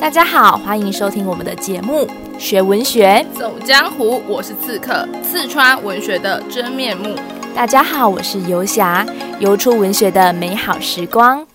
大家好，欢迎收听我们的节目《学文学走江湖》，我是刺客，刺穿文学的真面目。大家好，我是游侠，游出文学的美好时光。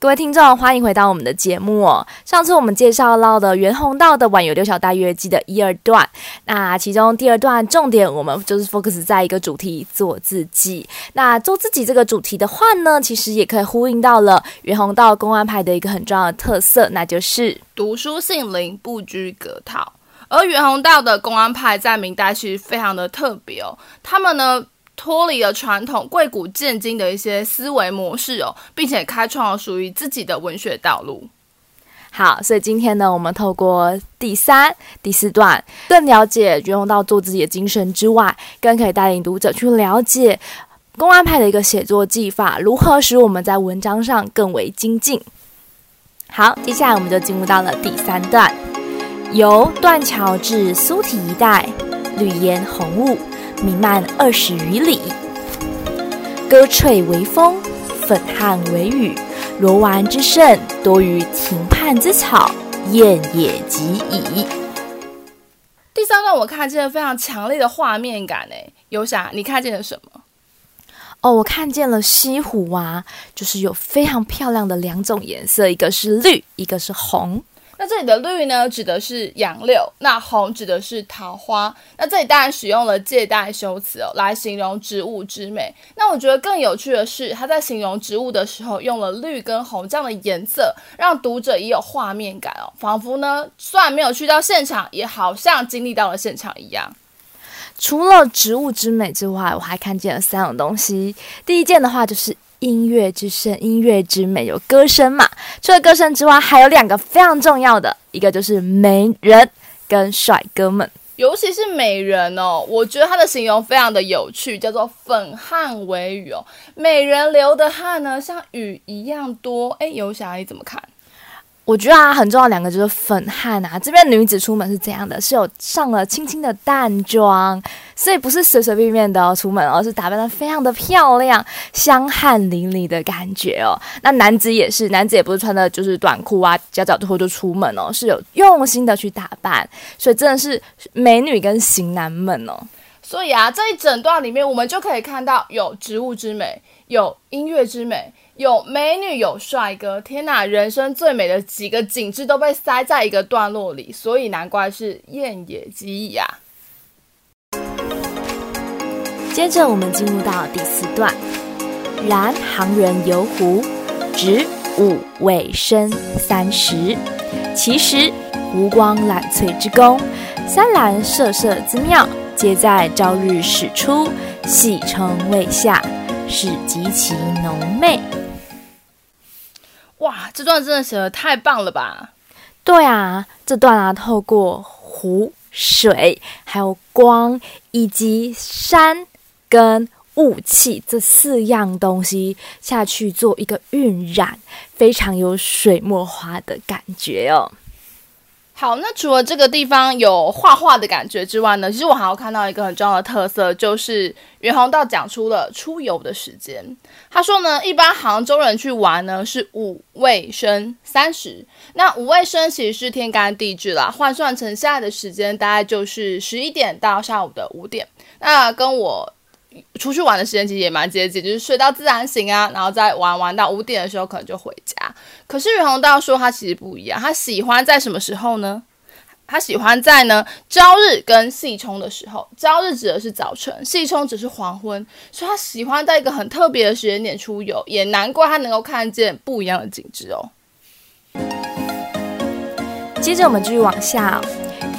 各位听众，欢迎回到我们的节目哦。上次我们介绍到的袁宏道的《晚游六小大乐记》的一二段，那其中第二段重点我们就是 focus 在一个主题——做自己。那做自己这个主题的话呢，其实也可以呼应到了袁宏道公安派的一个很重要的特色，那就是读书性灵，不拘格套。而袁宏道的公安派在明代其实非常的特别哦，他们呢，脱离了传统贵古贱今的一些思维模式哦，并且开创了属于自己的文学道路。好，所以今天呢，我们透过第三、第四段，更了解袁宏道做自己的精神之外，更可以带领读者去了解公安派的一个写作技法，如何使我们在文章上更为精进。好，接下来我们就进入到了第三段，由断桥至苏堤一带，绿烟红雾。弥漫二十余里，歌吹为风，粉汉为雨，罗丸之盛，多于庭畔之草，燕也及矣。第三段我看见了非常强烈的画面感，诶，游侠，你看见了什么？哦，我看见了西湖啊，就是有非常漂亮的两种颜色，一个是绿，一个是红。那这里的绿呢，指的是杨柳；那红指的是桃花。那这里当然使用了借代修辞哦，来形容植物之美。那我觉得更有趣的是，他在形容植物的时候，用了绿跟红这样的颜色，让读者也有画面感哦，仿佛呢，虽然没有去到现场，也好像经历到了现场一样。除了植物之美之外，我还看见了三种东西。第一件的话就是。音乐之声，音乐之美，有歌声嘛？除了歌声之外，还有两个非常重要的，一个就是美人跟帅哥们，尤其是美人哦。我觉得他的形容非常的有趣，叫做粉汗为雨哦。美人流的汗呢，像雨一样多。哎，游侠你怎么看？我觉得啊，很重要两个就是粉汗啊。这边女子出门是这样的，是有上了轻轻的淡妆，所以不是随随便便的、哦、出门，而是打扮得非常的漂亮，香汗淋漓的感觉哦。那男子也是，男子也不是穿的就是短裤啊，夹脚拖就出门哦，是有用心的去打扮，所以真的是美女跟型男们哦。所以啊，这一整段里面，我们就可以看到有植物之美，有音乐之美。有美女，有帅哥，天哪！人生最美的几个景致都被塞在一个段落里，所以难怪是燕也及矣啊。接着我们进入到第四段，然行人游湖，值五味生三十，其实湖光览翠之功，山峦舍舍之妙，皆在朝日始出，夕冲未下，是极其浓媚。哇，这段真的写的太棒了吧！对啊，这段啊，透过湖水、还有光以及山跟雾气这四样东西下去做一个晕染，非常有水墨画的感觉哦。好，那除了这个地方有画画的感觉之外呢，其实我还要看到一个很重要的特色，就是袁宏道讲出了出游的时间。他说呢，一般杭州人去玩呢是五味生三十，那五味生其实是天干地支啦，换算成现在的时间大概就是十一点到下午的五点。那跟我出去玩的时间其实也蛮接近，就是睡到自然醒啊，然后再玩玩到五点的时候可能就回家。可是袁宏道说他其实不一样，他喜欢在什么时候呢？他喜欢在呢朝日跟夕冲的时候，朝日指的是早晨，夕冲只是黄昏，所以他喜欢在一个很特别的时间点出游，也难怪他能够看见不一样的景致哦。接着我们继续往下，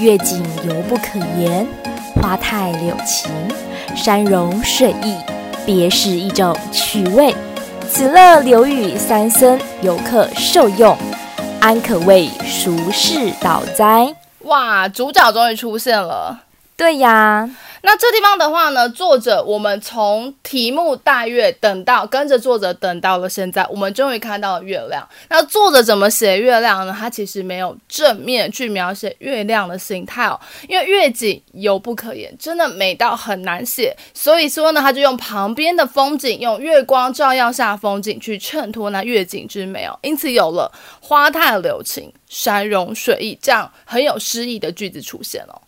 月景犹不可言，花态柳情。山容水意，别是一种趣味。此乐留与三僧，游客受用，安可谓殊世道哉？哇，主角终于出现了。对呀，那这地方的话呢，作者我们从题目大月等到跟着作者等到了现在，我们终于看到了月亮。那作者怎么写月亮呢？他其实没有正面去描写月亮的形态哦，因为月景犹不可言，真的美到很难写。所以说呢，他就用旁边的风景，用月光照耀下风景去衬托那月景之美哦，因此有了花态柳情、山容水意这样很有诗意的句子出现哦。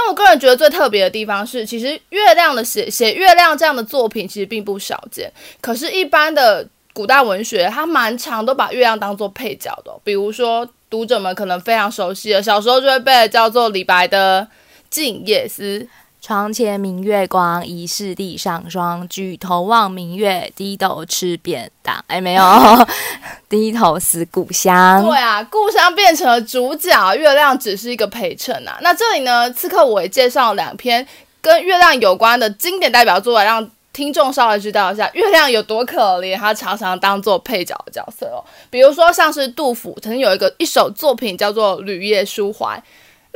那我个人觉得最特别的地方是，其实月亮的写写月亮这样的作品其实并不少见。可是，一般的古代文学，它蛮常都把月亮当做配角的。比如说，读者们可能非常熟悉的，小时候就会背叫做李白的《静夜思》。床前明月光，疑是地上霜。举头望明月，低头吃便当。哎，没有，低头思故乡。对啊，故乡变成了主角，月亮只是一个陪衬啊。那这里呢，刺客我也介绍了两篇跟月亮有关的经典代表作，来让听众稍微知道一下月亮有多可怜，它常常当做配角的角色哦。比如说，像是杜甫曾经有一个一首作品叫做《旅夜书怀》。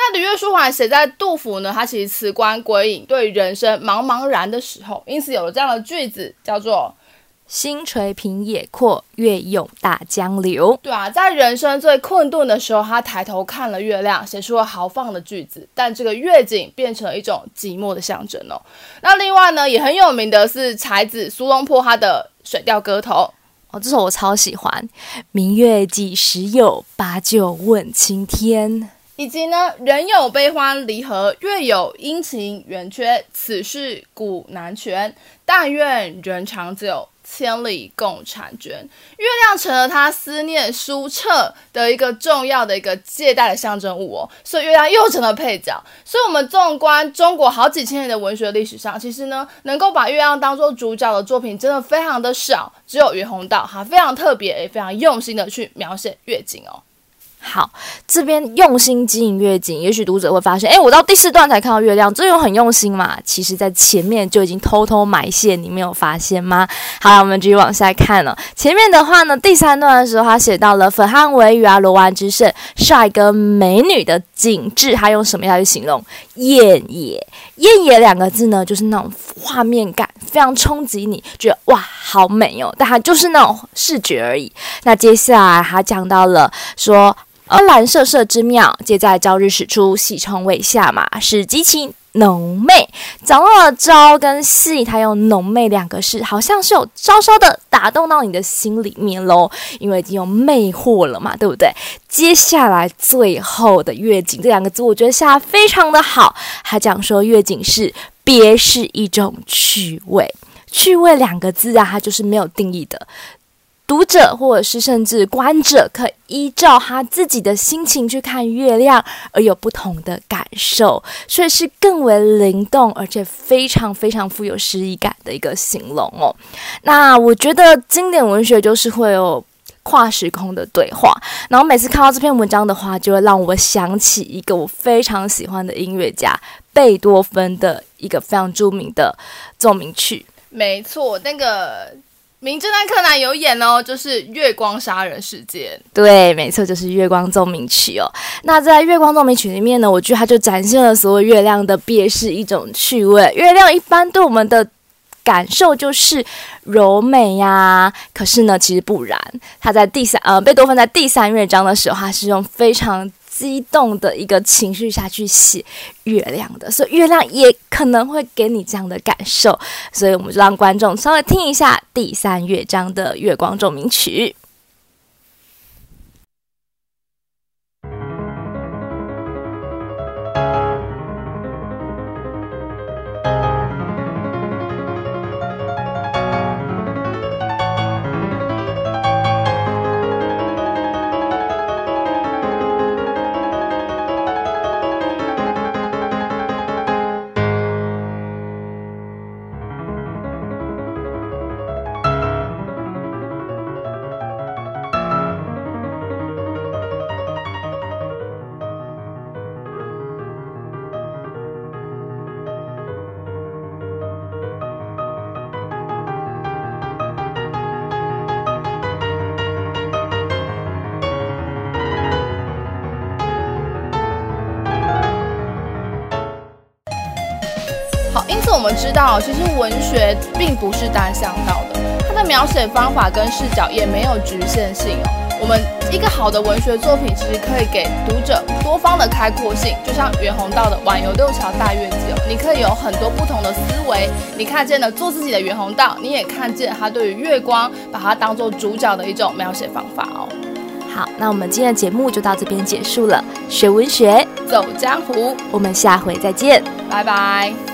那《的月书怀》写在杜甫呢，他其实辞官归隐，对人生茫茫然的时候，因此有了这样的句子，叫做“星垂平野阔，月涌大江流”。对啊，在人生最困顿的时候，他抬头看了月亮，写出了豪放的句子。但这个月景变成了一种寂寞的象征哦。那另外呢，也很有名的是才子苏东坡他的《水调歌头》哦，这首我超喜欢。明月几时有？把酒问青天。以及呢，人有悲欢离合，月有阴晴圆缺，此事古难全。但愿人长久，千里共婵娟。月亮成了他思念书澈的一个重要的一个借代的象征物哦，所以月亮又成了配角。所以，我们纵观中国好几千年的文学历史上，其实呢，能够把月亮当做主角的作品，真的非常的少。只有袁宏道，哈非常特别也非常用心的去描写月景哦。好，这边用心经营月景，也许读者会发现，哎，我到第四段才看到月亮，这有很用心嘛？其实，在前面就已经偷偷埋线，你没有发现吗？好，我们继续往下看了。前面的话呢，第三段的时候，他写到了粉汉惟余啊，罗湾之胜，帅哥美女的景致，他用什么样去形容？艳也，艳也两个字呢，就是那种画面感非常冲击你，觉得哇，好美哦。但它就是那种视觉而已。那接下来他讲到了说。而蓝色色之妙，皆在朝日始出，夕冲未下马，使极其浓媚。掌握了朝跟夕，它用浓媚两个字，好像是有稍稍的打动到你的心里面喽，因为已经有魅惑了嘛，对不对？接下来最后的月景这两个字，我觉得下非常的好。还讲说月景是别是一种趣味，趣味两个字啊，它就是没有定义的。读者或者是甚至观者，可以依照他自己的心情去看月亮，而有不同的感受，所以是更为灵动，而且非常非常富有诗意感的一个形容哦。那我觉得经典文学就是会有跨时空的对话，然后每次看到这篇文章的话，就会让我想起一个我非常喜欢的音乐家贝多芬的一个非常著名的奏鸣曲。没错，那个。名侦探柯南有演哦，就是《月光杀人事件》。对，没错，就是《月光奏鸣曲》哦。那在《月光奏鸣曲》里面呢，我觉得它就展现了所谓月亮的别是一种趣味。月亮一般对我们的感受就是柔美呀、可是呢，其实不然。他在第三呃，贝多芬在第三乐章的时候，他是用非常。激动的一个情绪下去写月亮的，所以月亮也可能会给你这样的感受，所以我们就让观众稍微听一下第三乐章的《月光奏鸣曲》。我们知道，其实文学并不是单向道的，它的描写方法跟视角也没有局限性哦。我们一个好的文学作品，其实可以给读者多方的开阔性，就像袁宏道的《晚游六桥大月记》哦，你可以有很多不同的思维。你看见了做自己的袁宏道，你也看见他对于月光把它当做主角的一种描写方法哦。好，那我们今天的节目就到这边结束了。学文学，走江湖，我们下回再见，拜拜。